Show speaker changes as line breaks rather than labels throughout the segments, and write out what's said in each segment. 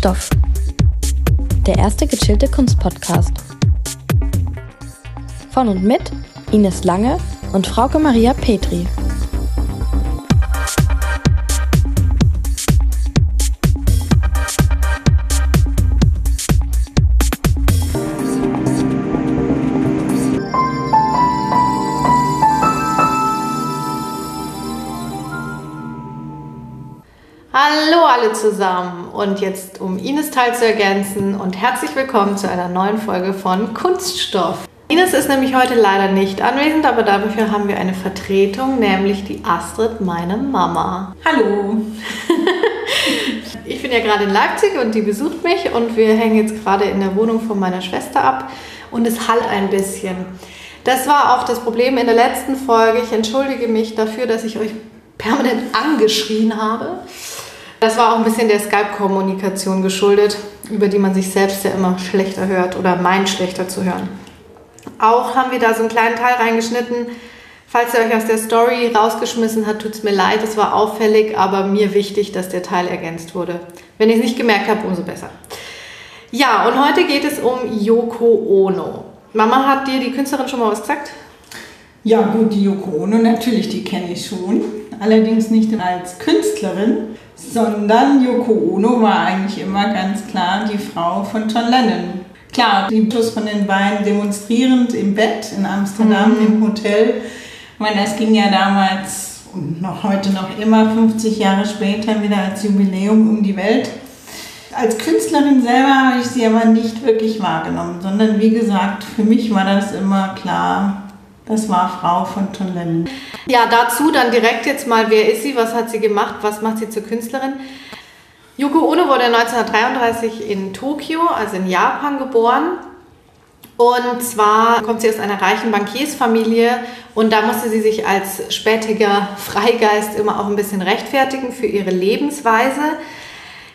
Kunststoff. Der erste gechillte Kunstpodcast. Von und mit Ines Lange und Frauke Maria Petri.
Hallo alle zusammen und jetzt um Ines Teil zu ergänzen und herzlich willkommen zu einer neuen Folge von Kunststoff. Ines ist nämlich heute leider nicht anwesend, aber dafür haben wir eine Vertretung, nämlich die Astrid, meine Mama.
Hallo.
Ich bin ja gerade in Leipzig und die besucht mich und wir hängen jetzt gerade in der Wohnung von meiner Schwester ab und es hallt ein bisschen. Das war auch das Problem in der letzten Folge. Ich entschuldige mich dafür, dass ich euch permanent angeschrien habe. Das war auch ein bisschen der Skype-Kommunikation geschuldet, über die man sich selbst ja immer schlechter hört oder meint schlechter zu hören. Auch haben wir da so einen kleinen Teil reingeschnitten. Falls ihr euch aus der Story rausgeschmissen habt, tut es mir leid, es war auffällig, aber mir wichtig, dass der Teil ergänzt wurde. Wenn ihr es nicht gemerkt habt, umso besser. Ja, und heute geht es um Yoko Ono. Mama hat dir die Künstlerin schon mal was gesagt?
Ja gut, die Yoko Ono natürlich, die kenne ich schon. Allerdings nicht als Künstlerin, sondern Yoko Ono war eigentlich immer ganz klar die Frau von John Lennon. Klar, die Fotos von den beiden demonstrierend im Bett in Amsterdam
Mhm.
im Hotel. Ich meine, das ging ja damals und noch heute noch immer 50 Jahre später wieder als Jubiläum um die Welt. Als Künstlerin selber habe ich sie aber nicht wirklich wahrgenommen, sondern wie gesagt, für mich war das immer klar, das war Frau von John Lennon.
Ja, dazu dann direkt jetzt mal, wer ist sie, was hat sie gemacht, was macht sie zur Künstlerin? Yoko Ono wurde 1933 in Tokio, also in Japan, geboren. Und zwar kommt sie aus einer reichen Bankiersfamilie und da musste sie sich als spätiger Freigeist immer auch ein bisschen rechtfertigen für ihre Lebensweise.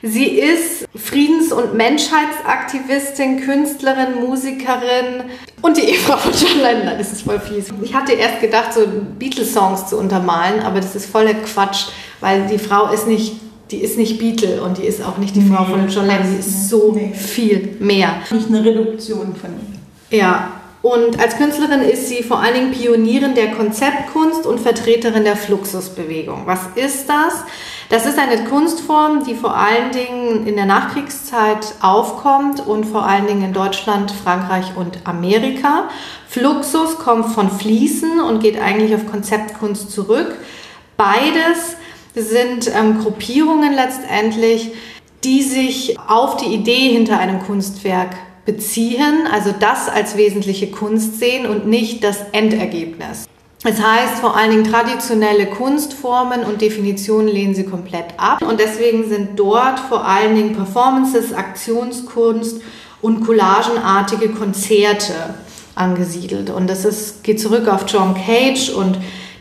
Sie ist Friedens- und Menschheitsaktivistin, Künstlerin, Musikerin und die Ehefrau von John Lennon. Das ist voll fies. Ich hatte erst gedacht, so Beatles-Songs zu untermalen, aber das ist voller Quatsch, weil die Frau ist nicht, die ist nicht Beatle und die ist auch nicht die Frau
Nee,
von John Lennon. Die ist so
Nee.
viel mehr.
Nicht eine Reduktion von ihr.
Ja, und als Künstlerin ist sie vor allen Dingen Pionierin der Konzeptkunst und Vertreterin der Fluxusbewegung. Was ist das? Das ist eine Kunstform, die vor allen Dingen in der Nachkriegszeit aufkommt und vor allen Dingen in Deutschland, Frankreich und Amerika. Fluxus kommt von Fließen und geht eigentlich auf Konzeptkunst zurück. Beides sind ähm, Gruppierungen letztendlich, die sich auf die Idee hinter einem Kunstwerk beziehen, also das als wesentliche Kunst sehen und nicht das Endergebnis. Das heißt, vor allen Dingen traditionelle Kunstformen und Definitionen lehnen sie komplett ab. Und deswegen sind dort vor allen Dingen Performances, Aktionskunst und collagenartige Konzerte angesiedelt. Und das ist, geht zurück auf John Cage und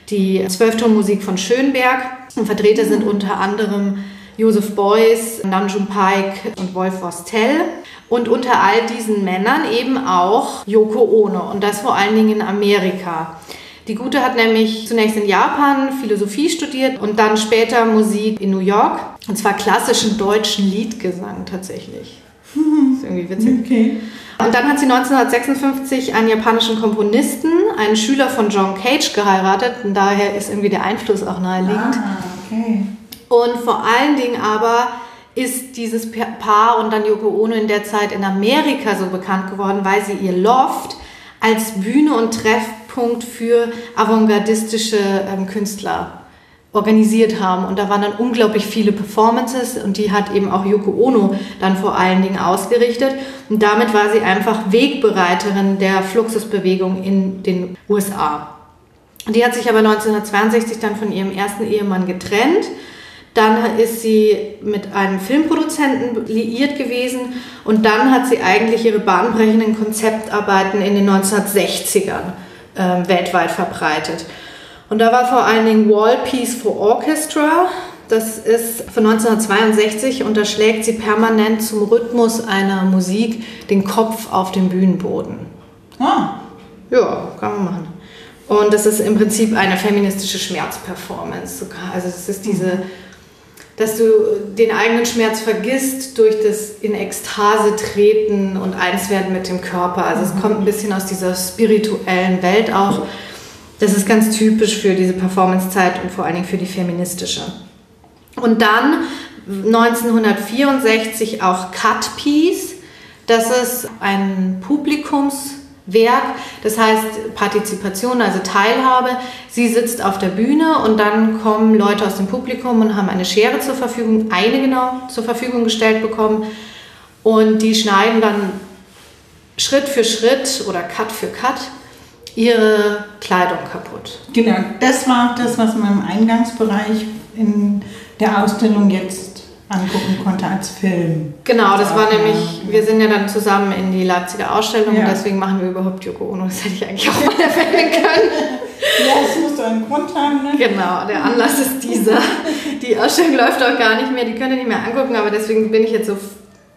die Zwölftonmusik von Schönberg. Und Vertreter sind unter anderem Joseph Beuys, Namjoon Paik und Wolf Vostell. Und unter all diesen Männern eben auch Yoko Ono und das vor allen Dingen in Amerika. Die Gute hat nämlich zunächst in Japan Philosophie studiert und dann später Musik in New York. Und zwar klassischen deutschen Liedgesang tatsächlich. Das ist irgendwie witzig.
Okay.
Und dann hat sie 1956 einen japanischen Komponisten, einen Schüler von John Cage, geheiratet. Und daher ist irgendwie der Einfluss auch naheliegend.
Ah, okay.
Und vor allen Dingen aber ist dieses Paar und dann Yoko Ono in der Zeit in Amerika so bekannt geworden, weil sie ihr Loft als Bühne und Treffpunkt für avantgardistische ähm, Künstler organisiert haben. Und da waren dann unglaublich viele Performances und die hat eben auch Yoko Ono dann vor allen Dingen ausgerichtet. Und damit war sie einfach Wegbereiterin der Fluxusbewegung in den USA. Die hat sich aber 1962 dann von ihrem ersten Ehemann getrennt. Dann ist sie mit einem Filmproduzenten liiert gewesen und dann hat sie eigentlich ihre bahnbrechenden Konzeptarbeiten in den 1960ern äh, weltweit verbreitet. Und da war vor allen Dingen Wall Piece for Orchestra. Das ist von 1962 und da schlägt sie permanent zum Rhythmus einer Musik den Kopf auf den Bühnenboden.
Ah,
Ja, kann man machen. Und das ist im Prinzip eine feministische Schmerzperformance. sogar. Also es ist diese dass du den eigenen Schmerz vergisst durch das in Ekstase treten und eins werden mit dem Körper. Also es kommt ein bisschen aus dieser spirituellen Welt auch. Das ist ganz typisch für diese Performancezeit und vor allen Dingen für die feministische. Und dann 1964 auch Cut Piece. Das ist ein Publikums Werk, das heißt Partizipation, also Teilhabe. Sie sitzt auf der Bühne und dann kommen Leute aus dem Publikum und haben eine Schere zur Verfügung, eine genau zur Verfügung gestellt bekommen und die schneiden dann Schritt für Schritt oder Cut für Cut ihre Kleidung kaputt.
Genau, das war das, was man im Eingangsbereich in der Ausstellung jetzt angucken konnte als Film.
Genau, das war nämlich, wir sind ja dann zusammen in die Leipziger Ausstellung ja. und deswegen machen wir überhaupt Yoko Ono. Das hätte ich eigentlich auch mal erwähnen können.
Ja, es muss doch einen Grund haben, ne?
Genau, der Anlass ist dieser. Die Ausstellung läuft auch gar nicht mehr, die könnt ihr nicht mehr angucken, aber deswegen bin ich jetzt so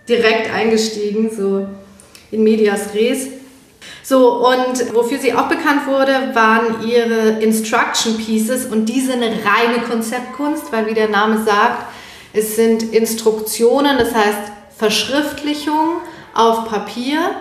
direkt eingestiegen, so in Medias Res. So, und wofür sie auch bekannt wurde, waren ihre Instruction Pieces und die sind eine reine Konzeptkunst, weil wie der Name sagt, es sind Instruktionen, das heißt Verschriftlichung auf Papier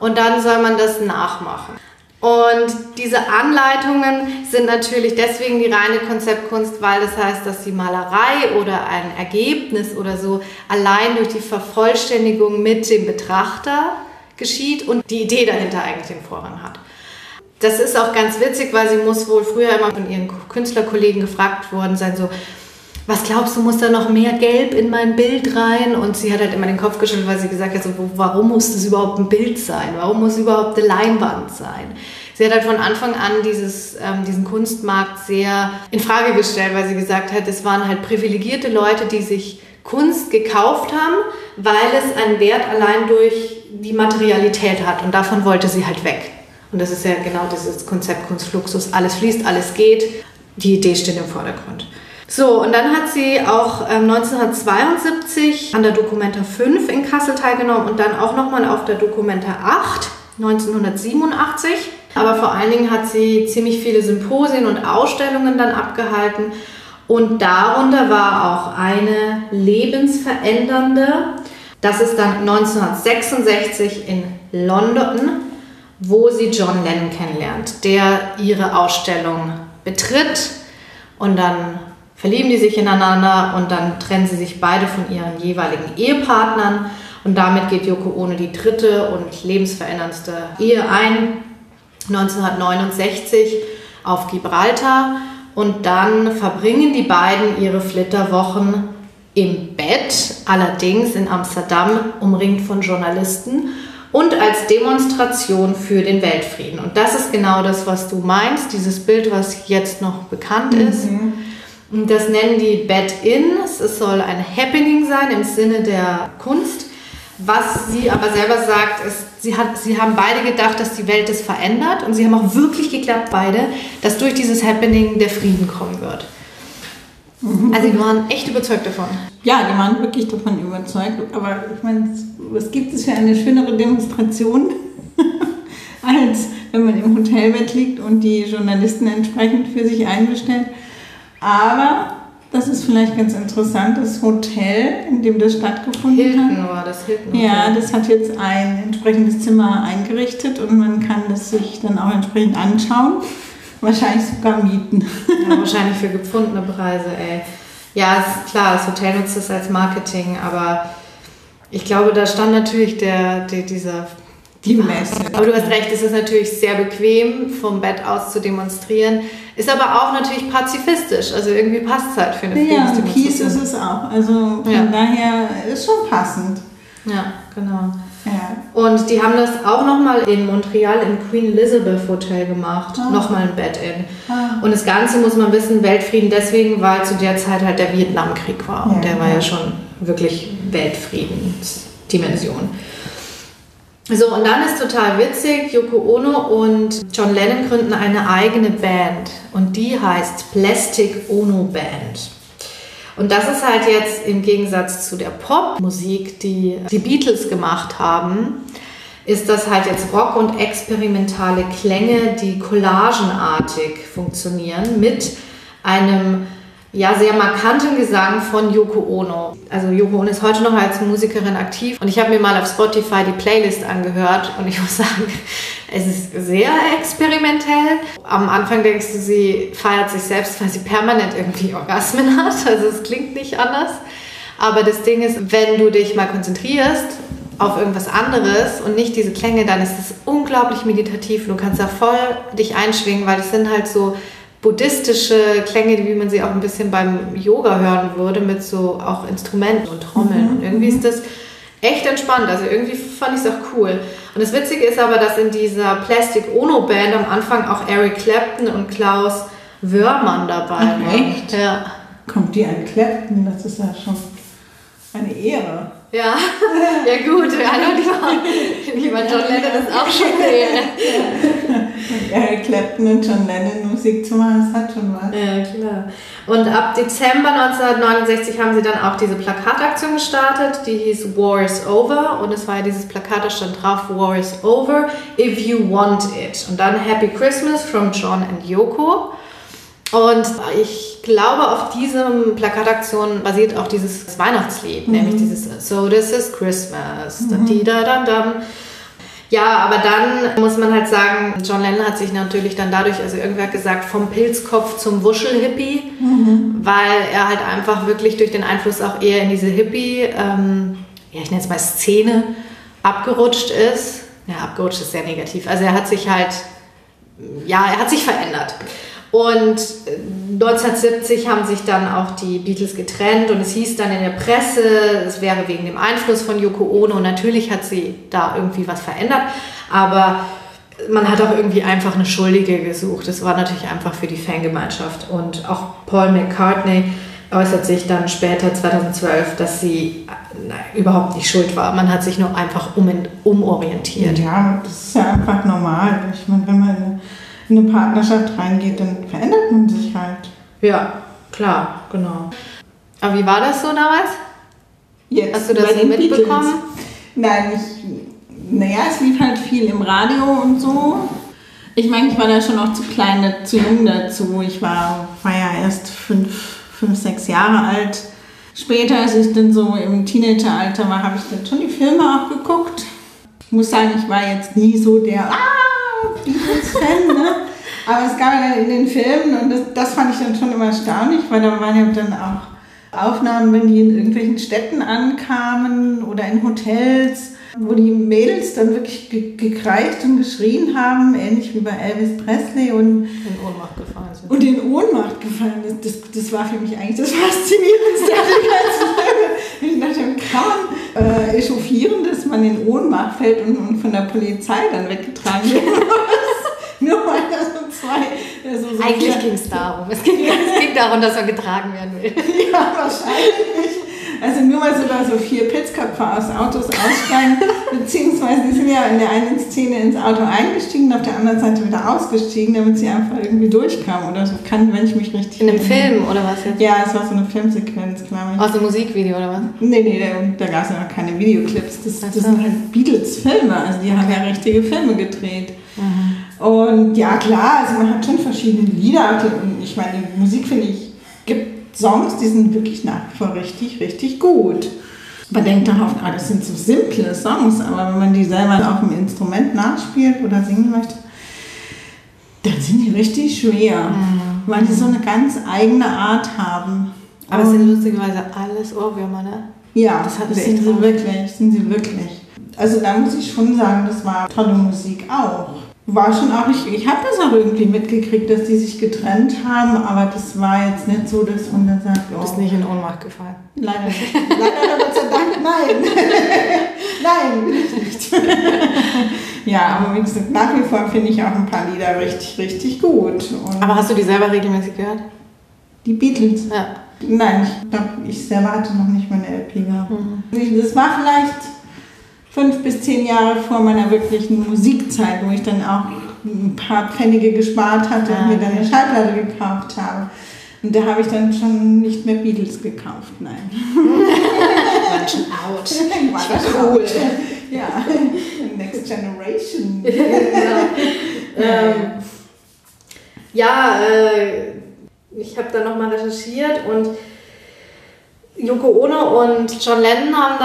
und dann soll man das nachmachen. Und diese Anleitungen sind natürlich deswegen die reine Konzeptkunst, weil das heißt, dass die Malerei oder ein Ergebnis oder so allein durch die Vervollständigung mit dem Betrachter geschieht und die Idee dahinter eigentlich den Vorrang hat. Das ist auch ganz witzig, weil sie muss wohl früher immer von ihren Künstlerkollegen gefragt worden sein, so, was glaubst du, muss da noch mehr Gelb in mein Bild rein? Und sie hat halt immer den Kopf geschüttelt, weil sie gesagt hat, so, warum muss das überhaupt ein Bild sein? Warum muss überhaupt eine Leinwand sein? Sie hat halt von Anfang an dieses, ähm, diesen Kunstmarkt sehr in Frage gestellt, weil sie gesagt hat, es waren halt privilegierte Leute, die sich Kunst gekauft haben, weil es einen Wert allein durch die Materialität hat. Und davon wollte sie halt weg. Und das ist ja genau dieses Konzept Kunstfluxus. Alles fließt, alles geht. Die Idee steht im Vordergrund. So, und dann hat sie auch ähm, 1972 an der Documenta 5 in Kassel teilgenommen und dann auch nochmal auf der Documenta 8 1987. Aber vor allen Dingen hat sie ziemlich viele Symposien und Ausstellungen dann abgehalten. Und darunter war auch eine lebensverändernde. Das ist dann 1966 in London, wo sie John Lennon kennenlernt, der ihre Ausstellung betritt und dann verlieben die sich ineinander und dann trennen sie sich beide von ihren jeweiligen Ehepartnern und damit geht Yoko Ono die dritte und lebensveränderndste Ehe ein, 1969 auf Gibraltar und dann verbringen die beiden ihre Flitterwochen im Bett, allerdings in Amsterdam, umringt von Journalisten und als Demonstration für den Weltfrieden. Und das ist genau das, was du meinst, dieses Bild, was jetzt noch bekannt ist. Das nennen die Bed-In. Es soll ein Happening sein im Sinne der Kunst. Was sie aber selber sagt, ist, sie, hat, sie haben beide gedacht, dass die Welt das verändert und sie haben auch wirklich geglaubt, beide, dass durch dieses Happening der Frieden kommen wird. Mhm. Also die waren echt überzeugt davon.
Ja, die waren wirklich davon überzeugt. Aber ich meine, was gibt es für eine schönere Demonstration, als wenn man im Hotelbett liegt und die Journalisten entsprechend für sich einbestellt? Aber das ist vielleicht ganz interessant, das Hotel, in dem das stattgefunden
Hilton
hat.
war das Hilton.
Ja, das hat jetzt ein entsprechendes Zimmer eingerichtet und man kann das sich dann auch entsprechend anschauen. Wahrscheinlich sogar mieten.
Ja, wahrscheinlich für gefundene Preise, ey. Ja, ist klar, das Hotel nutzt das als Marketing, aber ich glaube, da stand natürlich der, der dieser
die Messe.
Aber du hast recht, es ist natürlich sehr bequem, vom Bett aus zu demonstrieren. Ist aber auch natürlich pazifistisch. Also irgendwie passt es halt für eine
Ja, und Kies ist es auch. Also von ja. daher ist schon passend.
Ja, genau. Ja. Und die haben das auch nochmal in Montreal im Queen Elizabeth Hotel gemacht. Oh. Nochmal ein Bed-In. Oh. Und das Ganze muss man wissen, Weltfrieden deswegen, weil zu der Zeit halt der Vietnamkrieg war. Und ja, der war ja schon wirklich Weltfriedensdimension. So, und dann ist total witzig, Yoko Ono und John Lennon gründen eine eigene Band und die heißt Plastic Ono Band. Und das ist halt jetzt im Gegensatz zu der Popmusik, die die Beatles gemacht haben, ist das halt jetzt Rock und experimentale Klänge, die collagenartig funktionieren mit einem ja, sehr markanten Gesang von Yoko Ono. Also Yoko Ono ist heute noch als Musikerin aktiv und ich habe mir mal auf Spotify die Playlist angehört und ich muss sagen, es ist sehr experimentell. Am Anfang denkst du, sie feiert sich selbst, weil sie permanent irgendwie Orgasmen hat. Also es klingt nicht anders. Aber das Ding ist, wenn du dich mal konzentrierst auf irgendwas anderes und nicht diese Klänge, dann ist es unglaublich meditativ. Du kannst da voll dich einschwingen, weil es sind halt so buddhistische Klänge, wie man sie auch ein bisschen beim Yoga hören würde, mit so auch Instrumenten und Trommeln. Mhm. Und irgendwie ist das echt entspannt. Also irgendwie fand ich es auch cool. Und das Witzige ist aber, dass in dieser Plastic Ono Band am Anfang auch Eric Clapton und Klaus Wörmann dabei
waren. Echt? Ja. Kommt die an Clapton? Das ist ja schon eine Ehre.
Ja, ja gut, hallo, lieber, lieber John Lennon ist auch schon eine Ehre.
Eric Clapton und John Lennon Musik zu machen, das hat schon was.
Ja, klar. Und ab Dezember 1969 haben sie dann auch diese Plakataktion gestartet, die hieß War is Over. Und es war ja dieses Plakat, da stand drauf, War is Over, if you want it. Und dann Happy Christmas from John and Yoko. Und ich glaube, auf diesem Plakataktion basiert auch dieses Weihnachtslied, mhm. nämlich dieses So This is Christmas. Mhm. Da, da, da, ja, aber dann muss man halt sagen, John Lennon hat sich natürlich dann dadurch, also irgendwer hat gesagt, vom Pilzkopf zum Wuschelhippie, mhm. weil er halt einfach wirklich durch den Einfluss auch eher in diese Hippie, ähm, ja, ich nenne es mal Szene, abgerutscht ist. Ja, abgerutscht ist sehr negativ. Also er hat sich halt, ja, er hat sich verändert. Und 1970 haben sich dann auch die Beatles getrennt und es hieß dann in der Presse, es wäre wegen dem Einfluss von Yoko Ono. Und natürlich hat sie da irgendwie was verändert, aber man hat auch irgendwie einfach eine Schuldige gesucht. Das war natürlich einfach für die Fangemeinschaft. Und auch Paul McCartney äußert sich dann später, 2012, dass sie na, überhaupt nicht schuld war. Man hat sich nur einfach um, umorientiert.
Ja, das ist ja einfach normal. Ich meine, wenn man in eine Partnerschaft reingeht, dann verändert man sich halt.
Ja, klar, genau. Aber wie war das so damals?
Jetzt Hast du das so mitbekommen? Nein, ich, naja, es lief halt viel im Radio und so. Ich meine, ich war da schon noch zu klein, zu jung dazu. Ich war, war ja erst fünf, fünf, sechs Jahre alt. Später, als ich dann so im Teenageralter war, habe ich dann schon die Filme auch geguckt. Ich muss sagen, ich war jetzt nie so der, ah, Beatles-Fan, ne? Aber es gab ja dann in den Filmen und das, das fand ich dann schon immer erstaunlich, weil da waren ja dann auch Aufnahmen, wenn die in irgendwelchen Städten ankamen oder in Hotels, wo die Mädels dann wirklich ge gekreicht und geschrien haben, ähnlich wie bei Elvis Presley und
in Ohnmacht gefallen sind.
Und in Ohnmacht gefallen. Das, das, das war für mich eigentlich das Faszinierendste an der ganzen Ich dachte, kann man äh, echauffieren, dass man in Ohnmacht fällt und, und von der Polizei dann weggetragen wird. Nur weil da so zwei.
So, so Eigentlich ging es darum. Es ging, es ging darum, dass er getragen werden will.
Ja, wahrscheinlich. Also nur weil so da so vier Pitzköpfe aus Autos aussteigen, beziehungsweise die sind ja in der einen Szene ins Auto eingestiegen und auf der anderen Seite wieder ausgestiegen, damit sie einfach irgendwie durchkamen oder so. Kann, wenn ich mich richtig.
In einem Film oder was
jetzt? Ja, es war so eine Filmsequenz, glaube ich.
Aus einem Musikvideo oder was?
Nee, nee, da, da gab es ja noch keine Videoclips. Das, das sind halt Beatles-Filme, also die okay. haben ja richtige Filme gedreht. Mhm. Und ja, klar, also man hat schon verschiedene Lieder. Ich meine, die Musik finde ich, gibt Songs, die sind wirklich nach wie vor richtig, richtig gut. Man denkt darauf, ah, das sind so simple Songs, aber wenn man die selber auf dem Instrument nachspielt oder singen möchte, dann sind die richtig schwer, mhm. weil die so eine ganz eigene Art haben.
Aber es sind lustigerweise alles Ohrwürmer, ne?
Ja, das, das sind sie wirklich, sind sie wirklich. Also da muss ich schon sagen, das war tolle Musik auch war schon auch nicht, ich habe das auch irgendwie mitgekriegt, dass die sich getrennt haben, aber das war jetzt nicht so, dass man dann sagt,
oh. Du bist nicht in Ohnmacht gefallen.
Leider nicht. Leider, Gott sei Dank, nein. nein, bin ich nicht. ja, aber wie gesagt, nach wie vor finde ich auch ein paar Lieder richtig, richtig gut.
Und aber hast du die selber regelmäßig gehört?
Die Beatles?
Ja.
Nein, ich glaube, ich selber hatte noch nicht meine LP gehabt. Mhm. Das war vielleicht fünf bis zehn Jahre vor meiner wirklichen Musikzeit, wo ich dann auch ein paar Pfennige gespart hatte und mir dann eine Schallplatte gekauft habe. Und da habe ich dann schon nicht mehr Beatles gekauft, nein.
War schon out.
War cool. Ja, Next Generation. ja,
ähm, ja äh, ich habe da nochmal recherchiert und Yoko Ono und John Lennon haben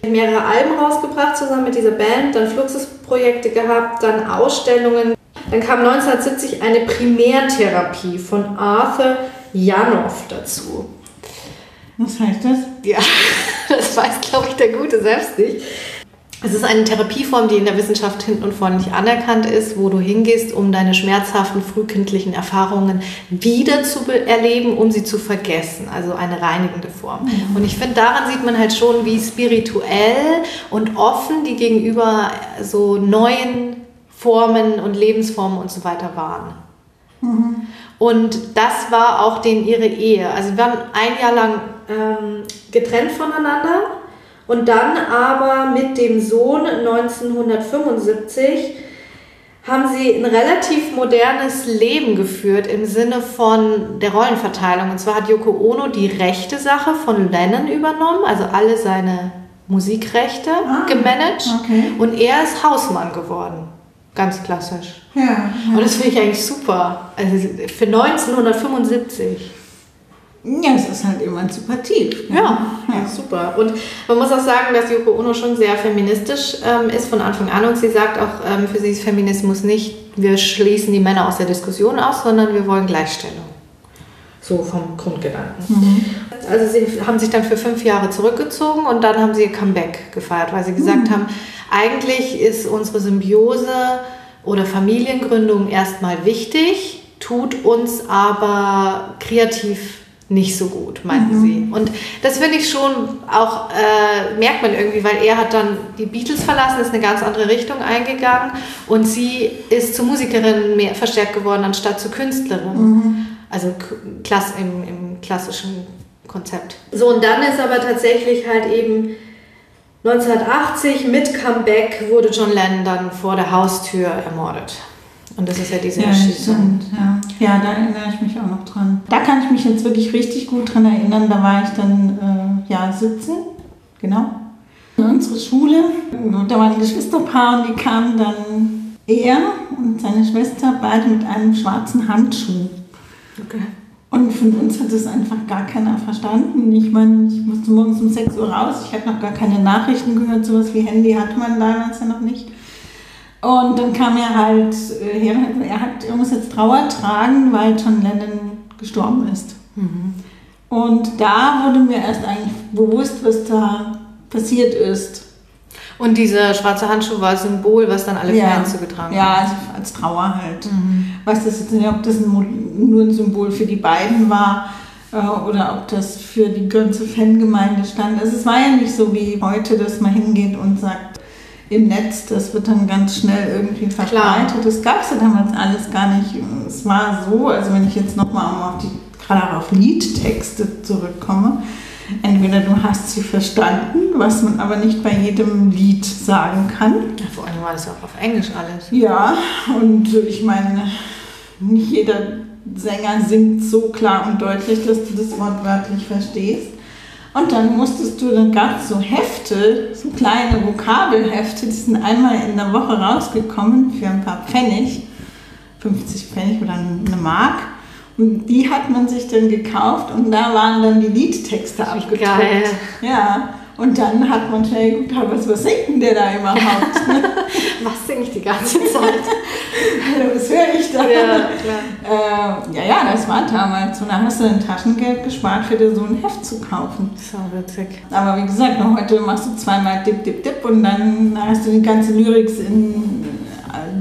dann mehrere Alben rausgebracht zusammen mit dieser Band, dann Fluxusprojekte gehabt, dann Ausstellungen. Dann kam 1970 eine Primärtherapie von Arthur Janov dazu.
Was heißt das?
Ja, das weiß, glaube ich, der Gute selbst nicht. Es ist eine Therapieform, die in der Wissenschaft hinten und vorne nicht anerkannt ist, wo du hingehst, um deine schmerzhaften frühkindlichen Erfahrungen wieder zu erleben, um sie zu vergessen. Also eine reinigende Form. Mhm. Und ich finde, daran sieht man halt schon, wie spirituell und offen die gegenüber so neuen Formen und Lebensformen und so weiter waren. Mhm. Und das war auch den ihre Ehe. Also wir waren ein Jahr lang ähm, getrennt voneinander und dann aber mit dem Sohn 1975 haben sie ein relativ modernes Leben geführt im Sinne von der Rollenverteilung. Und zwar hat Yoko Ono die rechte Sache von Lennon übernommen, also alle seine Musikrechte ah, gemanagt. Okay. Und er ist Hausmann geworden. Ganz klassisch. Ja, ja. Und das finde ich eigentlich super. Also für 1975.
Ja, es ist halt emanzipativ.
Ja, ja, ja, super. Und man muss auch sagen, dass Yoko Ono schon sehr feministisch ähm, ist von Anfang an und sie sagt auch, ähm, für sie ist Feminismus nicht, wir schließen die Männer aus der Diskussion aus, sondern wir wollen Gleichstellung. So vom Grundgedanken. Mhm. Also sie haben sich dann für fünf Jahre zurückgezogen und dann haben sie ihr Comeback gefeiert, weil sie gesagt mhm. haben, eigentlich ist unsere Symbiose oder Familiengründung erstmal wichtig, tut uns aber kreativ nicht so gut, meinten mhm. sie. Und das finde ich schon auch, äh, merkt man irgendwie, weil er hat dann die Beatles verlassen, ist eine ganz andere Richtung eingegangen und sie ist zur Musikerin mehr verstärkt geworden, anstatt zur Künstlerin. Mhm. Also klass im, im klassischen Konzept. So, und dann ist aber tatsächlich halt eben 1980 mit Comeback wurde John Lennon dann vor der Haustür ermordet. Und das ist ja diese
ja,
Erschießung.
Ja. ja, da erinnere ich mich auch noch dran. Da kann ich mich jetzt wirklich richtig gut dran erinnern. Da war ich dann äh, ja 17, genau. In unserer Schule. Da war ein Geschwisterpaar und die kamen dann er und seine Schwester beide mit einem schwarzen Handschuh. Okay. Und von uns hat es einfach gar keiner verstanden. Ich meine, ich musste morgens um 6 Uhr raus. Ich hatte noch gar keine Nachrichten gehört. Sowas wie Handy hatte man damals ja noch nicht. Und dann kam er halt äh, her, er, hat, er muss jetzt Trauer tragen, weil John Lennon gestorben ist. Mhm. Und da wurde mir erst eigentlich bewusst, was da passiert ist.
Und dieser schwarze Handschuh war Symbol, was dann alle ja. Fans so getragen haben.
Ja, also als Trauer halt. Mhm. Weiß das jetzt nicht, ob das nur ein Symbol für die beiden war äh, oder ob das für die ganze Fangemeinde stand. Also es war ja nicht so wie heute, dass man hingeht und sagt, im Netz, das wird dann ganz schnell irgendwie verbreitet. Das gab es ja damals alles gar nicht. Es war so, also wenn ich jetzt nochmal auf die, gerade auf Liedtexte zurückkomme, entweder du hast sie verstanden, was man aber nicht bei jedem Lied sagen kann.
Ja, vor allem war das ja auch auf Englisch alles.
Ja, und ich meine, nicht jeder Sänger singt so klar und deutlich, dass du das wortwörtlich verstehst. Und dann musstest du, dann gab es so Hefte, so kleine Vokabelhefte, die sind einmal in der Woche rausgekommen für ein paar Pfennig, 50 Pfennig oder eine Mark. Und die hat man sich dann gekauft und da waren dann die Liedtexte abgedruckt. Geil. Ja. Und dann hat man schnell geguckt, was, was singt denn der da überhaupt?
was singe ich die ganze Zeit?
was höre ich da? Ja, klar. Äh, ja, ja, das war damals so. Da hast du ein Taschengeld gespart, für dir so ein Heft zu kaufen.
So witzig.
Aber wie gesagt, heute machst du zweimal Dip, Dip, Dip und dann hast du die ganze Lyrics in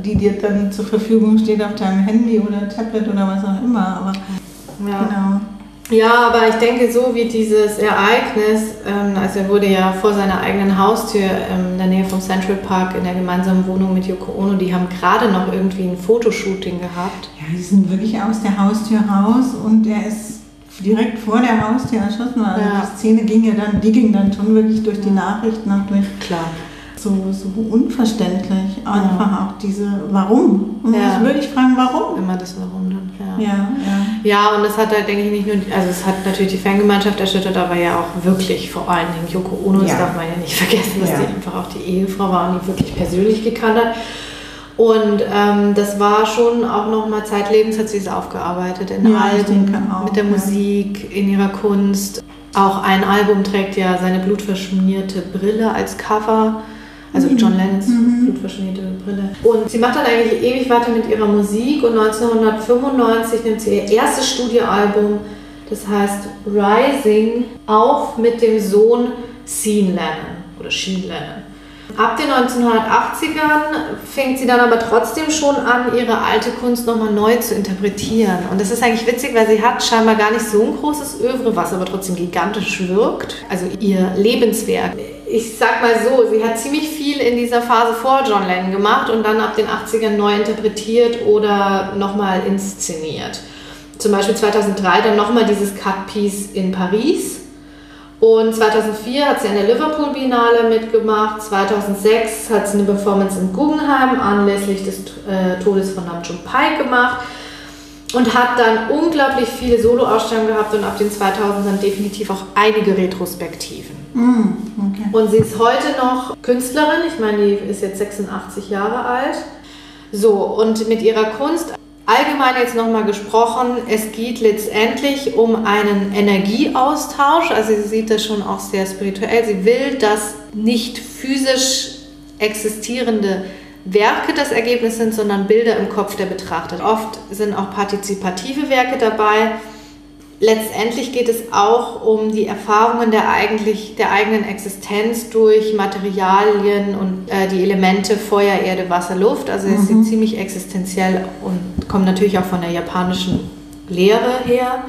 die dir dann zur Verfügung steht auf deinem Handy oder Tablet oder was auch immer. Aber
ja. genau. Ja, aber ich denke, so wie dieses Ereignis, ähm, also er wurde ja vor seiner eigenen Haustür ähm, in der Nähe vom Central Park in der gemeinsamen Wohnung mit Yoko Ono, die haben gerade noch irgendwie ein Fotoshooting gehabt.
Ja, die sind wirklich aus der Haustür raus und er ist direkt vor der Haustür erschossen. Also ja. die Szene ging ja dann, die ging dann schon wirklich durch die Nachrichten auch durch.
Klar
so, so unverständlich. Einfach ja. auch diese Warum. Und ja. ich würde ich fragen, warum?
Immer das Warum dann.
Ja. ja. Ja,
ja. und das hat halt, denke ich, nicht nur, also es hat natürlich die Fangemeinschaft erschüttert, aber ja auch wirklich vor allen Dingen Yoko Ono, das darf man ja nicht vergessen, dass die einfach auch die Ehefrau war und die wirklich persönlich gekannt hat. Und ähm, das war schon auch nochmal zeitlebens hat sie es aufgearbeitet in
Ja,
Alben,
auch,
mit der. Musik, in ihrer Kunst. Auch ein Album trägt ja seine blutverschmierte Brille als Cover. Also
Mhm.
John Lennons blutverschmierte Brille. Und sie macht dann eigentlich ewig weiter mit ihrer Musik und 1995 nimmt sie ihr erstes Studioalbum, das heißt Rising, auf mit dem Sohn Sean Lennon oder Sheen Lennon. Ab den 1980ern fängt sie dann aber trotzdem schon an, ihre alte Kunst nochmal neu zu interpretieren. Und das ist eigentlich witzig, weil sie hat scheinbar gar nicht so ein großes Övre, was aber trotzdem gigantisch wirkt. Also ihr Lebenswerk. Ich sag mal so, sie hat ziemlich viel in dieser Phase vor John Lennon gemacht und dann ab den 80ern neu interpretiert oder nochmal inszeniert. Zum Beispiel 2003 dann nochmal dieses Cut-Piece in Paris. Und 2004 hat sie an der Liverpool Biennale mitgemacht. 2006 hat sie eine Performance im Guggenheim anlässlich des äh, Todes von Nam June Paik gemacht und hat dann unglaublich viele Soloausstellungen gehabt und ab den 2000ern definitiv auch einige Retrospektiven.
Mm, okay.
Und sie ist heute noch Künstlerin. Ich meine, die ist jetzt 86 Jahre alt. So, und mit ihrer Kunst allgemein jetzt nochmal gesprochen, es geht letztendlich um einen Energieaustausch. Also sie sieht das schon auch sehr spirituell. Sie will, dass nicht physisch existierende Werke das Ergebnis sind, sondern Bilder im Kopf der Betrachter. Oft sind auch partizipative Werke dabei. Letztendlich geht es auch um die Erfahrungen der, eigentlich, der eigenen Existenz durch Materialien und äh, die Elemente Feuer, Erde, Wasser, Luft. Also es ist ziemlich existenziell und kommt natürlich auch von der japanischen Lehre her.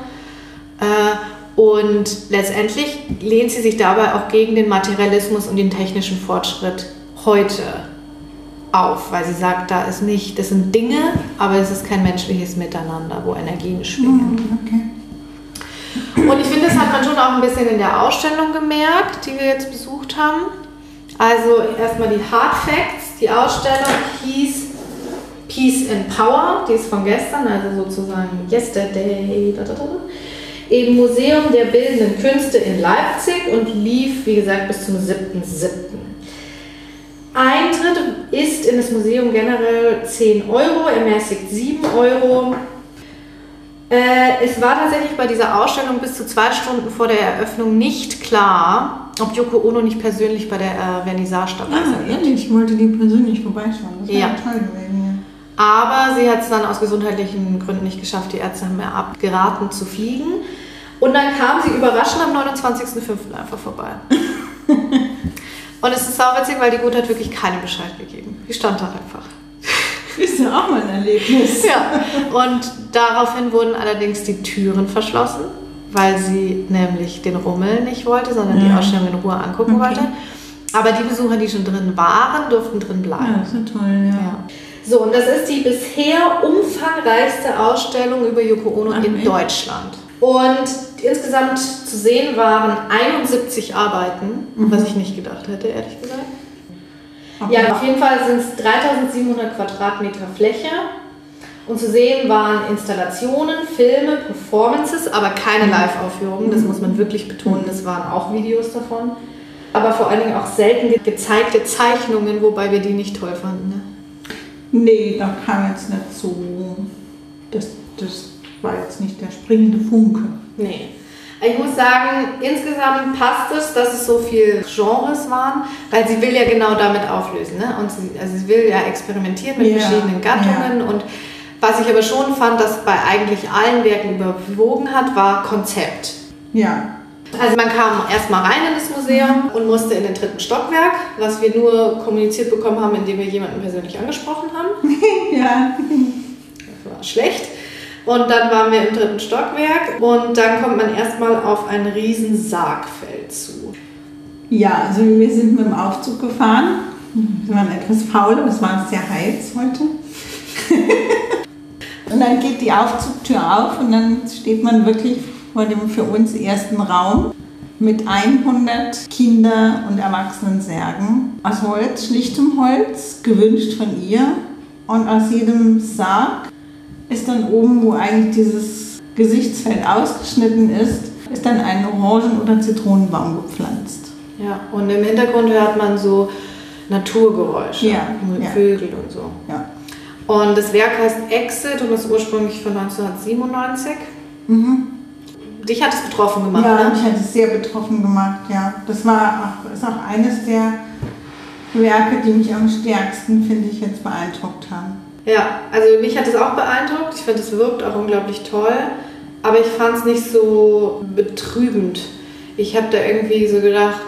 Äh, und letztendlich lehnt sie sich dabei auch gegen den Materialismus und den technischen Fortschritt heute auf, weil sie sagt, da ist nicht, das sind Dinge, aber es ist kein menschliches Miteinander, wo Energien schwingen.
Mm, okay.
Und ich finde, das hat man schon auch ein bisschen in der Ausstellung gemerkt, die wir jetzt besucht haben. Also erstmal die Hard Facts. Die Ausstellung hieß Peace and Power, die ist von gestern, also sozusagen Yesterday. Da, da, da. Im Museum der Bildenden Künste in Leipzig und lief, wie gesagt, bis zum 7.7. Eintritt ist in das Museum generell 10 Euro, ermäßigt 7 Euro. Äh, es war tatsächlich bei dieser Ausstellung bis zu zwei Stunden vor der Eröffnung nicht klar, ob Yoko Ono nicht persönlich bei der äh, Vernissage dabei
Ah,
sein wird.
ich wollte die persönlich vorbeischauen. Das wäre
Ja.
toll gewesen.
Aber sie hat es dann aus gesundheitlichen Gründen nicht geschafft. Die Ärzte haben mir abgeraten zu fliegen. Und dann kam sie überraschend am 29.05. einfach vorbei. Und es ist sauwitzig, weil die Gut hat wirklich keinen Bescheid gegeben. Die stand da.
Ist ja auch mal ein Erlebnis.
Ja, und daraufhin wurden allerdings die Türen verschlossen, weil sie nämlich den Rummel nicht wollte, sondern die
Ja.
Ausstellung in Ruhe angucken
Okay.
wollte. Aber die Besucher, die schon drin waren, durften drin
Ja,
bleiben.
das ist ja toll, ja.
Ja. So, und das ist die bisher umfangreichste Ausstellung über Yoko Ono
Ach,
in? Deutschland. Und insgesamt zu sehen waren 71 Arbeiten, was ich nicht gedacht hätte, ehrlich gesagt. Ja, auf jeden Fall sind es 3700 Quadratmeter Fläche. Und zu sehen waren Installationen, Filme, Performances, aber keine Live-Aufführungen. Das muss man wirklich betonen. Das waren auch Videos davon. Aber vor allen Dingen auch selten ge- gezeigte Zeichnungen, wobei wir die nicht toll fanden. Ne?
Nee, da kam jetzt nicht so. Das, das war jetzt nicht der springende Funke.
Nee. Ich muss sagen, insgesamt passt es, dass es so viele Genres waren, weil sie will ja genau damit auflösen. Ne? Und sie, also sie will ja experimentieren mit
Ja,
verschiedenen Gattungen. Und was ich aber schon fand, dass bei eigentlich allen Werken überwogen hat, war Konzept.
Ja.
Also man kam erstmal rein in das Museum und musste in den dritten Stockwerk, was wir nur kommuniziert bekommen haben, indem wir jemanden persönlich angesprochen haben.
Ja.
Das war schlecht. Und dann waren wir im dritten Stockwerk und dann kommt man erstmal auf ein riesen Sargfeld zu.
Ja, also wir sind mit dem Aufzug gefahren. Wir waren etwas faul, aber es war sehr heiß heute. und dann geht die Aufzugtür auf und dann steht man wirklich vor dem für uns ersten Raum mit 100 Kinder- und Erwachsenensärgen aus Holz, schlichtem Holz, gewünscht von ihr. Und aus jedem Sarg ist dann oben, wo eigentlich dieses Gesichtsfeld ausgeschnitten ist, ist dann ein Orangen- oder Zitronenbaum gepflanzt.
Ja, und im Hintergrund hört man so Naturgeräusche
Ja.
Vögel und so.
Ja.
Und das Werk heißt Exit und ist ursprünglich von 1997.
Mhm.
Dich hat es betroffen gemacht,
ja,
ne?
mich hat es sehr betroffen gemacht, ja. Das war auch, ist auch eines der Werke, die mich am stärksten, finde ich, jetzt beeindruckt haben.
Ja, also mich hat es auch beeindruckt. Ich finde, es wirkt auch unglaublich toll. Aber ich fand es nicht so betrübend. Ich habe da irgendwie so gedacht,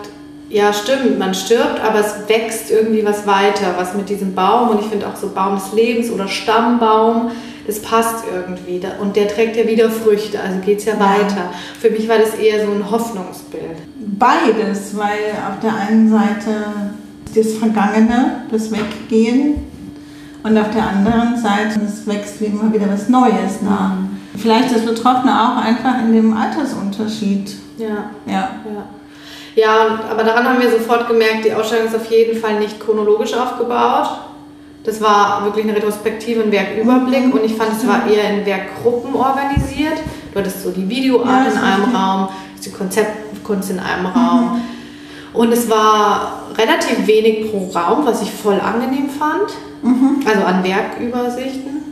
ja stimmt, man stirbt, aber es wächst irgendwie was weiter, was mit diesem Baum. Und ich finde auch so Baum des Lebens oder Stammbaum, das passt irgendwie. Da- Und der trägt ja wieder Früchte, also geht es ja,
Ja.
weiter. Für mich war das eher so ein Hoffnungsbild.
Beides, weil auf der einen Seite das Vergangene, das Weggehen und auf der anderen Seite es wächst wie immer wieder was Neues nach. Vielleicht das Betroffene auch einfach in dem Altersunterschied.
Ja.
Ja.
Ja. Ja, aber daran haben wir sofort gemerkt, die Ausstellung ist auf jeden Fall nicht chronologisch aufgebaut. Das war wirklich eine Retrospektive, ein Werküberblick und ich fand, es war eher in Werkgruppen organisiert. Du hattest so die Videoart
Ja,
in einem
richtig.
Raum, die Konzeptkunst in einem Raum. Und es war relativ wenig pro Raum, was ich voll angenehm fand. Also an Werkübersichten.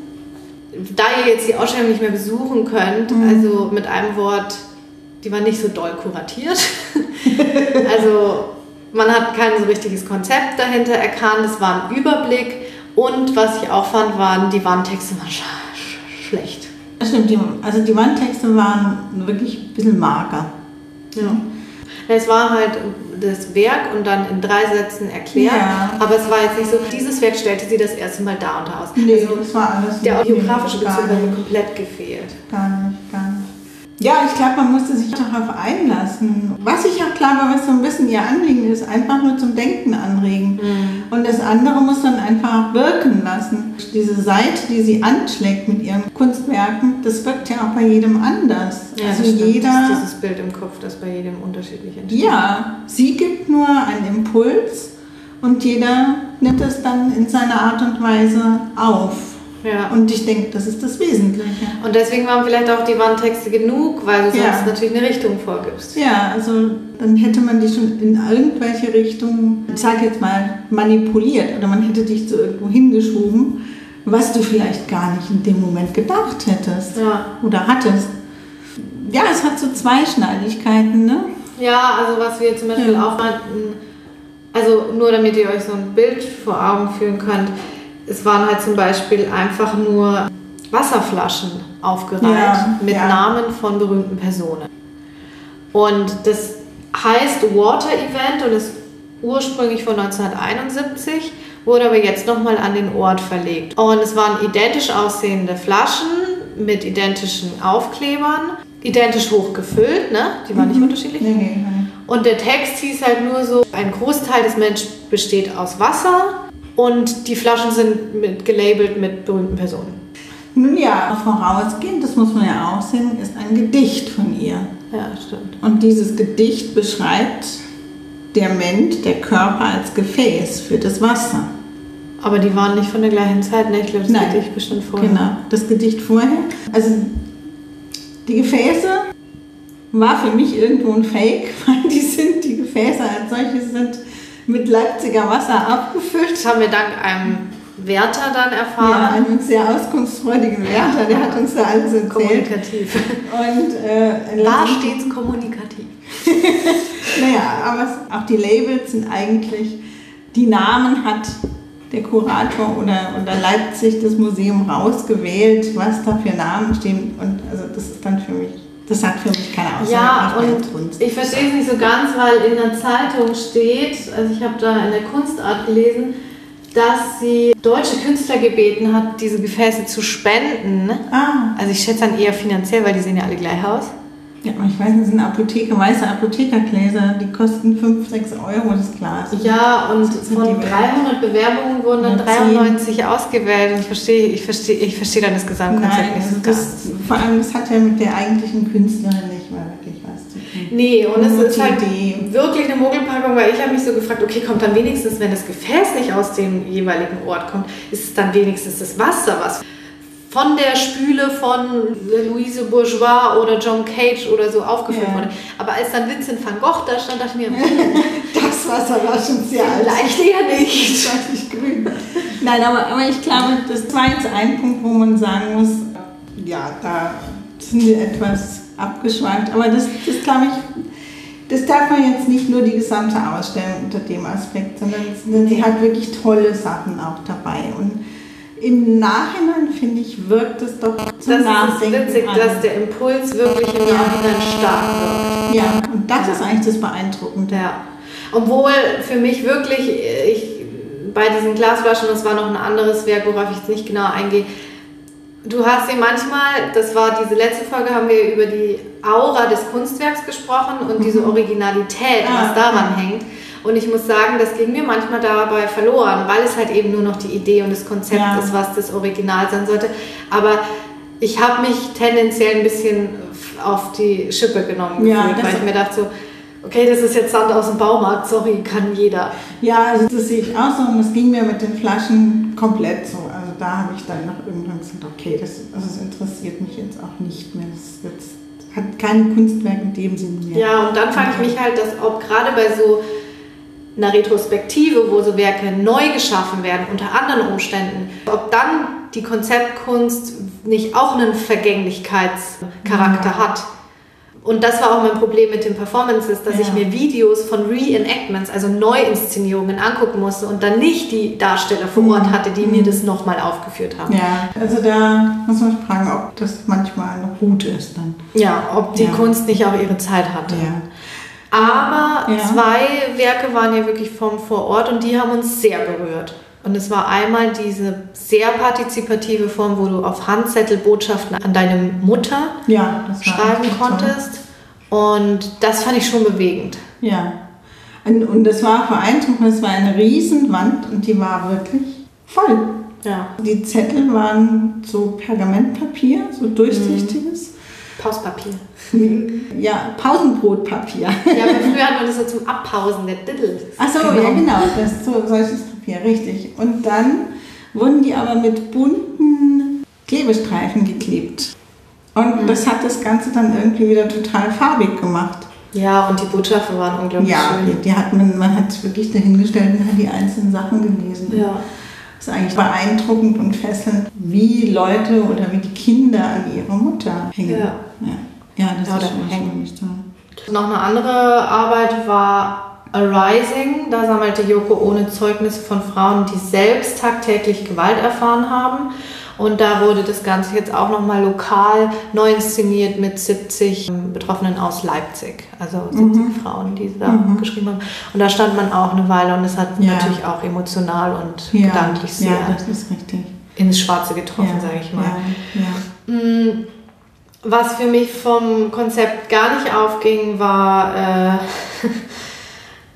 Da ihr jetzt die Ausstellung nicht mehr besuchen könnt, also mit einem Wort, die war nicht so doll kuratiert. also man hat kein so richtiges Konzept dahinter erkannt, es war ein Überblick und was ich auch fand, waren die Wandtexte waren sch sch schlecht.
Das stimmt, die, also die Wandtexte waren wirklich ein bisschen mager.
Ja. Es war halt das Werk und dann in drei Sätzen erklärt,
Ja.
aber es war jetzt nicht so, dieses Werk stellte sie das erste Mal da und da aus.
Nee,
also,
das war alles
der geografische Bezug hat mir komplett gefehlt.
Gar nicht, gar nicht. Ja, ich glaube, man musste sich darauf einlassen. Was ich auch glaube, was so ein bisschen ihr Anliegen ist, einfach nur zum Denken anregen. Und das andere muss dann einfach wirken lassen. Diese Seite, die sie anschlägt mit ihren Kunstwerken, das wirkt ja auch bei jedem anders. also
das stimmt.
jeder.
Das ist dieses Bild im Kopf, das bei jedem unterschiedlich entsteht.
Ja, sie gibt nur einen Impuls und jeder nimmt es dann in seiner Art und Weise auf.
Ja.
Und ich denke, das ist das Wesentliche.
Und deswegen waren vielleicht auch die Wandtexte genug, weil du
Ja.
sonst natürlich eine Richtung vorgibst.
Ja, also dann hätte man dich schon in irgendwelche Richtungen, ich sag jetzt mal, manipuliert oder man hätte dich zu irgendwo hingeschoben, was du vielleicht gar nicht in dem Moment gedacht hättest
Ja.
oder hattest. Ja, es hat so Zweischneidigkeiten, ne?
Ja, also was wir zum Beispiel
Ja.
auch hatten, also nur damit ihr euch so ein Bild vor Augen führen könnt, es waren halt zum Beispiel einfach nur Wasserflaschen aufgereiht
Ja,
mit
ja.
Namen von berühmten Personen. Und das heißt Water Event und ist ursprünglich von 1971, wurde aber jetzt nochmal an den Ort verlegt. Und es waren identisch aussehende Flaschen mit identischen Aufklebern, identisch hoch gefüllt, ne? Die waren nicht unterschiedlich.
Nee, nee, nee.
Und der Text hieß halt nur so, ein Großteil des Menschen besteht aus Wasser und die Flaschen sind mit, gelabelt mit berühmten Personen.
Nun ja, vorausgehend, das muss man ja auch sehen, ist ein Gedicht von ihr.
Ja, stimmt.
Und dieses Gedicht beschreibt der Mensch, der Körper als Gefäß für das Wasser.
Aber die waren nicht von der gleichen Zeit, ne? Ich glaube, das
Nein.
Gedicht bestimmt vorher.
Genau, das Gedicht vorher. Also die Gefäße war für mich irgendwo ein Fake, weil die sind, die Gefäße als solche sind mit Leipziger Wasser abgefüllt.
Das haben wir dank einem Wärter dann
Ja,
erfahren.
einen sehr auskunftsfreudigen Wärter, der hat uns da alles erzählt.
Kommunikativ.
Und äh, letztendlich-
stets kommunikativ.
Naja, aber es, auch die Labels sind eigentlich, die Namen hat der Kurator oder, oder Leipzig, das Museum rausgewählt, was da für Namen stehen. Und also das ist dann für mich, das hat für mich keine
Ja,
Aussage.
und ich verstehe es nicht so ganz, weil in der Zeitung steht, also ich habe da in der Kunstart gelesen, dass sie deutsche Künstler gebeten hat, diese Gefäße zu spenden.
Ah,
Also ich schätze dann eher finanziell, weil die sehen ja alle gleich aus.
Ja, aber ich weiß das sind Apotheke, weiße Apothekergläser, die kosten 5, 6 Euro das Glas.
Ja, und von
die
300 Bewerbungen wurden dann
Ja, zehn.
93 ausgewählt. Und ich verstehe, ich verstehe, ich verstehe dann das Gesamtkonzept
Nein,
nicht
also
so
das, vor allem, das hat ja mit der eigentlichen Künstlerin nicht mal wirklich was zu tun.
Nee, und es
Nur
ist halt
Idee.
wirklich eine Mogelpackung, weil ich habe mich so gefragt, okay, kommt dann wenigstens, wenn das Gefäß nicht aus dem jeweiligen Ort kommt, ist es dann wenigstens das Wasser, was von der Spüle von Louise Bourgeois oder John Cage oder so aufgefüllt
Ja.
wurde. Aber als dann Vincent van Gogh da stand, dachte ich mir,
Das Wasser war schon sehr alt.
vielleicht eher nicht.
Das nicht grün. Nein, aber, aber ich glaube, das war jetzt ein Punkt, wo man sagen muss, ja, da sind wir etwas abgeschweift. Aber das, das glaube ich, das darf man jetzt nicht nur die gesamte ausstellen unter dem Aspekt, sondern sie hat wirklich tolle Sachen auch dabei. Und im Nachhinein, finde ich, wirkt es doch zum
das
Nachdenken
ist witzig,
an.
dass der Impuls wirklich im Nachhinein stark wirkt.
Ja, und das ist eigentlich das Beeindruckende.
Ja. Obwohl für mich wirklich, ich, bei diesen Glasflaschen, das war noch ein anderes Werk, worauf ich jetzt nicht genau eingehe, du hast sie manchmal, das war diese letzte Folge, haben wir über die Aura des Kunstwerks gesprochen und diese Originalität,
Ah,
was daran hängt. Und ich muss sagen, das ging mir manchmal dabei verloren, weil es halt eben nur noch die Idee und das Konzept
Ja.
ist, was das Original sein sollte. Aber ich habe mich tendenziell ein bisschen auf die Schippe genommen
Ja,
gefühlt,
das-
weil ich mir dachte so, okay, das ist jetzt Sand aus dem Baumarkt, sorry, kann jeder.
Ja, also das sehe ich auch so und das ging mir mit den Flaschen komplett so. Also da habe ich dann noch irgendwann gesagt, okay, das, also das interessiert mich jetzt auch nicht mehr. Das wird, hat kein Kunstwerk in dem Sinne mehr.
Ja, und dann frage ich mich halt, dass ob gerade bei so einer Retrospektive, wo so Werke neu geschaffen werden, unter anderen Umständen, ob dann die Konzeptkunst nicht auch einen Vergänglichkeitscharakter hat. Und das war auch mein Problem mit den Performances, dass
Ja.
ich mir Videos von Reenactments, also Neuinszenierungen angucken musste und dann nicht die Darsteller vor Ort hatte, die mir das nochmal aufgeführt haben.
Ja, also da muss man sich fragen, ob das manchmal gut ist dann.
Ja, ob die
Ja.
Kunst nicht auch ihre Zeit hatte.
Ja.
Aber
Ja.
zwei Werke waren ja wirklich vom Vorort und die haben uns sehr berührt. Und es war einmal diese sehr partizipative Form, wo du auf Handzettel Botschaften an deine Mutter
Ja,
schreiben
echt toll.
konntest. Und das fand ich schon bewegend.
Ja. Und, und das war beeindruckend, es war eine Riesenwand und die war wirklich voll.
Ja.
Die Zettel waren so Pergamentpapier, so durchsichtiges.
Pauspapier.
Ja, Pausenbrotpapier.
Ja, aber früher hatten wir das so zum Abpausen, der Diddle.
Achso, ja genau, das ist so solches Papier, richtig. Und dann wurden die aber mit bunten Klebestreifen geklebt. Und das hat das Ganze dann irgendwie wieder total farbig gemacht.
Ja, und die Botschaften waren unglaublich
Ja, die,
schön.
die hat man, man hat es wirklich dahingestellt und hat die einzelnen Sachen gelesen.
Ja.
Das ist eigentlich beeindruckend und fesselnd, wie Leute oder wie die Kinder an ihre Mutter hängen.
Ja.
ja. Ja, das
Ja,
ist schon
hängen.
toll.
Noch eine andere Arbeit war Arising. Da sammelte Yoko ohne Zeugnisse von Frauen, die selbst tagtäglich Gewalt erfahren haben. Und da wurde das Ganze jetzt auch nochmal lokal neu inszeniert mit 70 Betroffenen aus Leipzig. Also 70 Frauen, die da geschrieben haben. Und da stand man auch eine Weile und es hat
Ja.
natürlich auch emotional und
Ja,
gedanklich sehr
ja,
ins Schwarze getroffen, sage ich mal. Mm, Was für mich vom Konzept gar nicht aufging, war äh,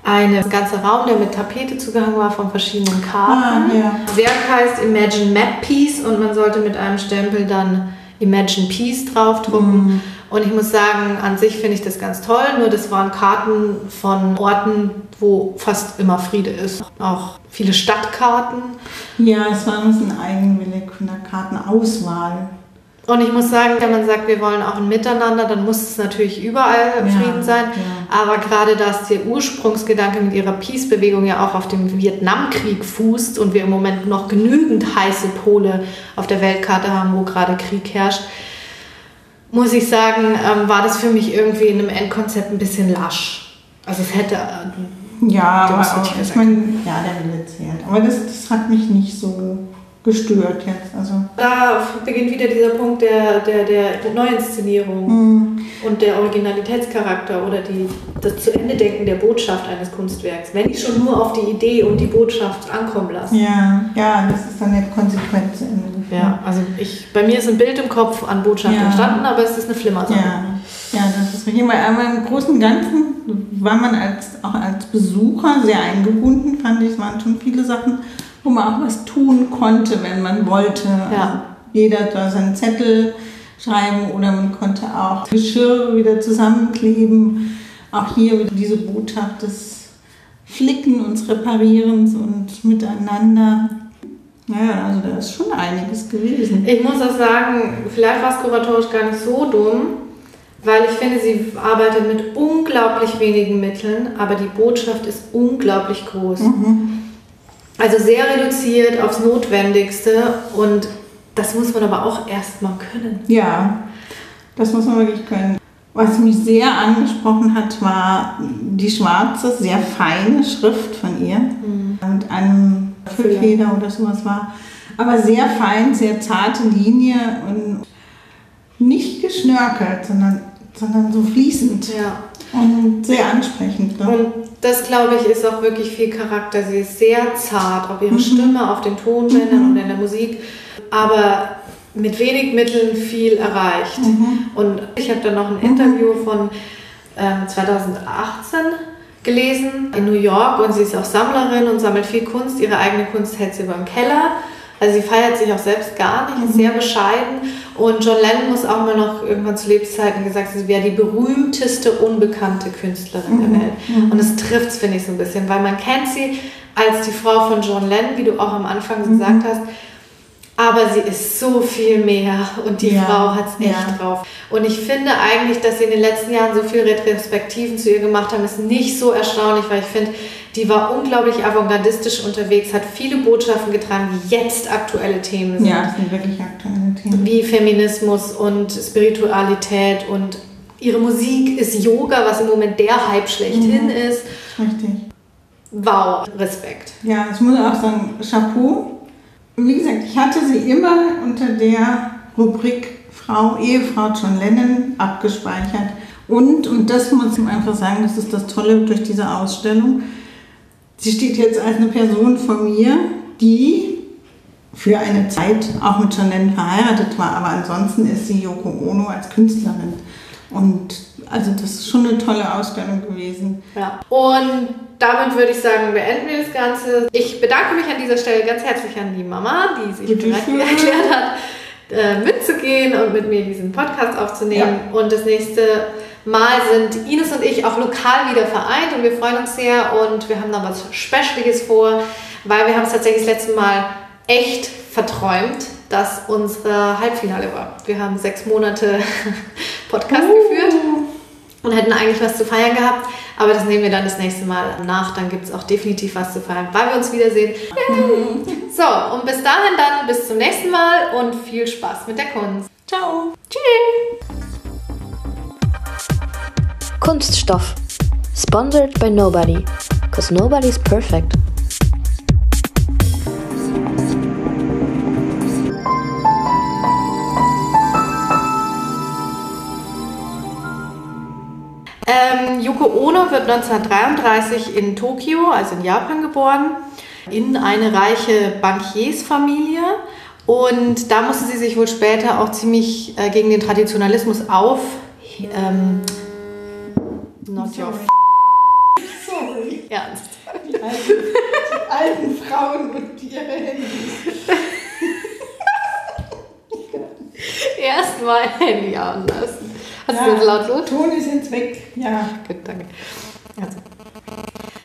ein ganzer Raum, der mit Tapete zugehangen war von verschiedenen Karten.
Ah, ja.
Das Werk heißt Imagine Map Piece und man sollte mit einem Stempel dann Imagine Peace draufdrucken.
Mhm.
Und ich muss sagen, an sich finde ich das ganz toll, nur das waren Karten von Orten, wo fast immer Friede ist. Auch viele Stadtkarten.
Ja, es war ein bisschen eigenwillig von der Kartenauswahl.
Und ich muss sagen, wenn man sagt, wir wollen auch ein Miteinander, dann muss es natürlich überall
Ja,
Frieden sein.
ja.
Aber gerade dass der Ursprungsgedanke mit ihrer Peace-Bewegung ja auch auf dem Vietnamkrieg fußt und wir im Moment noch genügend heiße Pole auf der Weltkarte haben, wo gerade Krieg herrscht, muss ich sagen, ähm, war das für mich irgendwie in einem Endkonzept ein bisschen lasch. Also es hätte äh,
Ja, aber auch, ich meine, ja, der Wille zählt. Aber das, das hat mich nicht so gestört jetzt. Also,
da beginnt wieder dieser Punkt der, der, der, der Neuinszenierung.
mm,
und der Originalitätscharakter oder die, das zu Ende denken der Botschaft eines Kunstwerks. Wenn ich schon nur auf die Idee und die Botschaft ankommen lasse.
ja, ja, das ist dann Ende geführt.
Ja, also ich, bei mir ist ein Bild im Kopf an Botschaft
Ja.
entstanden, aber es ist eine Flimmersache.
Ja, ja, das ist richtig. Aber im Großen und Ganzen war man als, auch als Besucher sehr eingebunden, fand ich. Es waren schon viele Sachen, wo man auch was tun konnte, wenn man wollte.
Ja.
Also jeder da seinen Zettel schreiben oder man konnte auch Geschirr wieder zusammenkleben. Auch hier wieder diese Botschaft des Flickens, Reparierens und Miteinander. Naja, also da ist schon einiges gewesen.
Ich muss auch sagen, vielleicht war es kuratorisch gar nicht so dumm, weil ich finde, sie arbeitet mit unglaublich wenigen Mitteln, aber die Botschaft ist unglaublich groß. Also sehr reduziert aufs Notwendigste und das muss man aber auch erstmal können.
Ja, das muss man wirklich können. Was mich sehr angesprochen hat, war die schwarze, sehr feine Schrift von ihr. Mhm. Mit einem Füllfeder oder sowas war. Aber sehr fein, sehr zarte Linie und nicht geschnörkelt, sondern, sondern so fließend.
Ja.
Und sehr ansprechend.
Ne? Und das, glaube ich, ist auch wirklich viel Charakter. Sie ist sehr zart, auf ihre mhm. Stimme, auf den Tonbändern mhm. und in der Musik, aber mit wenig Mitteln viel erreicht. Mhm. Und ich habe dann noch ein Interview von äh, 2018 gelesen in New York und sie ist auch Sammlerin und sammelt viel Kunst. Ihre eigene Kunst hält sie über im Keller. Also sie feiert sich auch selbst gar nicht, ist sehr bescheiden. Und John Lennon muss auch mal noch irgendwann zu Lebzeiten gesagt, sie wäre die berühmteste unbekannte Künstlerin der mhm. Welt. Mhm. Und das trifft es, finde ich, so ein bisschen, weil man kennt sie als die Frau von John Lennon, wie du auch am Anfang mhm. gesagt hast. Aber sie ist so viel mehr und die ja, Frau hat es echt ja. drauf. Und ich finde eigentlich, dass sie in den letzten Jahren so viele Retrospektiven zu ihr gemacht haben, ist nicht so erstaunlich, weil ich finde, die war unglaublich avantgardistisch unterwegs, hat viele Botschaften getragen, die jetzt aktuelle Themen sind.
Ja, das sind wirklich aktuelle Themen.
Wie Feminismus und Spiritualität und ihre Musik ist Yoga, was im Moment der Hype schlechthin mhm. ist.
Richtig.
Wow, Respekt.
Ja, ich muss auch sagen, Chapeau. Wie gesagt, ich hatte sie immer unter der Rubrik Frau, Ehefrau John Lennon abgespeichert. Und, und das muss man einfach sagen, das ist das Tolle durch diese Ausstellung, Sie steht jetzt als eine Person vor mir, die für eine Zeit auch mit Janelle verheiratet war, aber ansonsten ist sie Yoko Ono als Künstlerin. Und also das ist schon eine tolle Ausstellung gewesen.
Ja. Und damit würde ich sagen, beenden wir das Ganze. Ich bedanke mich an dieser Stelle ganz herzlich an die Mama, die sich bereit erklärt hat, äh, mitzugehen und mit mir diesen Podcast aufzunehmen. Ja. Und das nächste Mal sind Ines und ich auch lokal wieder vereint und wir freuen uns sehr und wir haben da was Specialiges vor, weil wir haben es tatsächlich das letzte Mal echt verträumt, dass unsere Halbfinale war. Wir haben sechs Monate Podcast uh. geführt und hätten eigentlich was zu feiern gehabt, aber das nehmen wir dann das nächste Mal nach. Dann gibt es auch definitiv was zu feiern, weil wir uns wiedersehen. so, und bis dahin dann, bis zum nächsten Mal und viel Spaß mit der Kunst.
Ciao.
Tschüss.
Kunststoff. Sponsored by nobody. Cause nobody's perfect.
Ähm, Yoko Ono wird 1933 in Tokio, also in Japan, geboren, in eine reiche Bankiersfamilie. Und da musste sie sich wohl später auch ziemlich äh, gegen den Traditionalismus auf, ähm, Not Sorry. your
Sorry.
Ernst.
Die alten, die alten Frauen und ihre Handys.
Erstmal Handy anlassen. Hast
ja,
du das lautlos?
Ton ist jetzt weg. Ja.
Gut, danke. Also.